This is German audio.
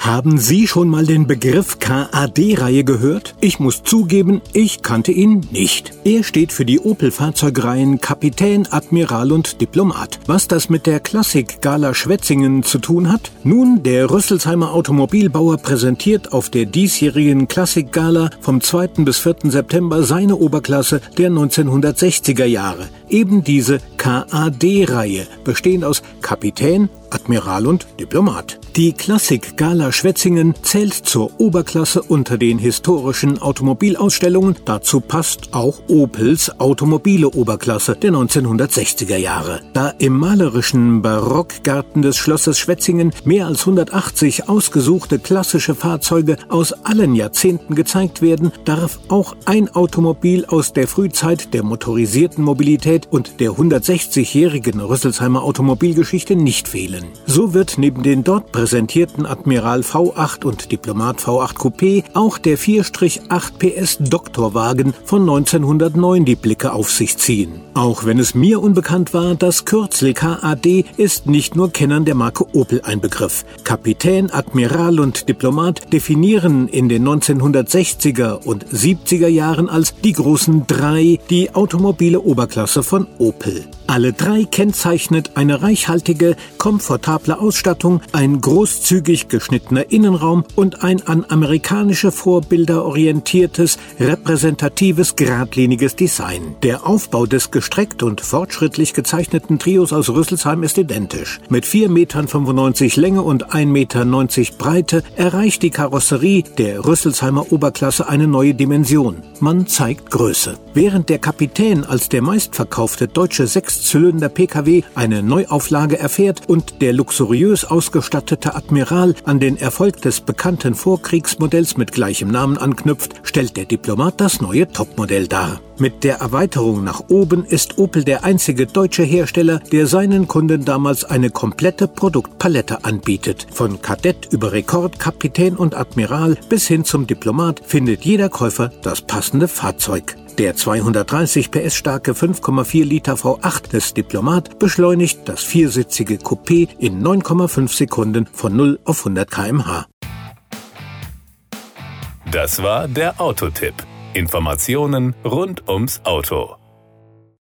Haben Sie schon mal den Begriff KAD-Reihe gehört? Ich muss zugeben, ich kannte ihn nicht. Er steht für die Opel-Fahrzeugreihen Kapitän, Admiral und Diplomat. Was das mit der Klassik-Gala Schwetzingen zu tun hat? Nun, der Rüsselsheimer Automobilbauer präsentiert auf der diesjährigen Klassik-Gala vom 2. bis 4. September seine Oberklasse der 1960er Jahre. Eben diese KAD-Reihe, bestehend aus Kapitän, Admiral und Diplomat. Die Klassik Gala Schwetzingen zählt zur Oberklasse unter den historischen Automobilausstellungen. Dazu passt auch Opels automobile Oberklasse der 1960er Jahre. Da im malerischen Barockgarten des Schlosses Schwetzingen mehr als 180 ausgesuchte klassische Fahrzeuge aus allen Jahrzehnten gezeigt werden, darf auch ein Automobil aus der Frühzeit der motorisierten Mobilität und der 160-jährigen Rüsselsheimer Automobilgeschichte nicht fehlen. So wird neben den dort präsentierten Admiral V8 und Diplomat V8 Coupé auch der 4-8 PS Doktorwagen von 1909 die Blicke auf sich ziehen. Auch wenn es mir unbekannt war, das Kürzel KAD ist nicht nur Kennern der Marke Opel ein Begriff. Kapitän, Admiral und Diplomat definieren in den 1960er und 70er Jahren als die großen drei die automobile Oberklasse von Opel. Alle drei kennzeichnet eine reichhaltige, komfortable Ausstattung, ein großzügig geschnittener Innenraum und ein an amerikanische Vorbilder orientiertes, repräsentatives, geradliniges Design. Der Aufbau des gestreckt und fortschrittlich gezeichneten Trios aus Rüsselsheim ist identisch. Mit 4,95 Metern Länge und 1,90 Meter Breite erreicht die Karosserie der Rüsselsheimer Oberklasse eine neue Dimension. Man zeigt Größe. Während der Kapitän als der meistverkaufte deutsche Sechszylinder-Pkw eine Neuauflage erfährt und der luxuriös ausgestattete Admiral an den Erfolg des bekannten Vorkriegsmodells mit gleichem Namen anknüpft, stellt der Diplomat das neue Topmodell dar. Mit der Erweiterung nach oben ist Opel der einzige deutsche Hersteller, der seinen Kunden damals eine komplette Produktpalette anbietet. Von Kadett über Rekord, Kapitän und Admiral bis hin zum Diplomat findet jeder Käufer das passende Fahrzeug. Der 230 PS starke 5,4 Liter V8 des Diplomat beschleunigt das viersitzige Coupé in 9,5 Sekunden von 0 auf 100 km/h. Das war der Autotipp. Informationen rund ums Auto.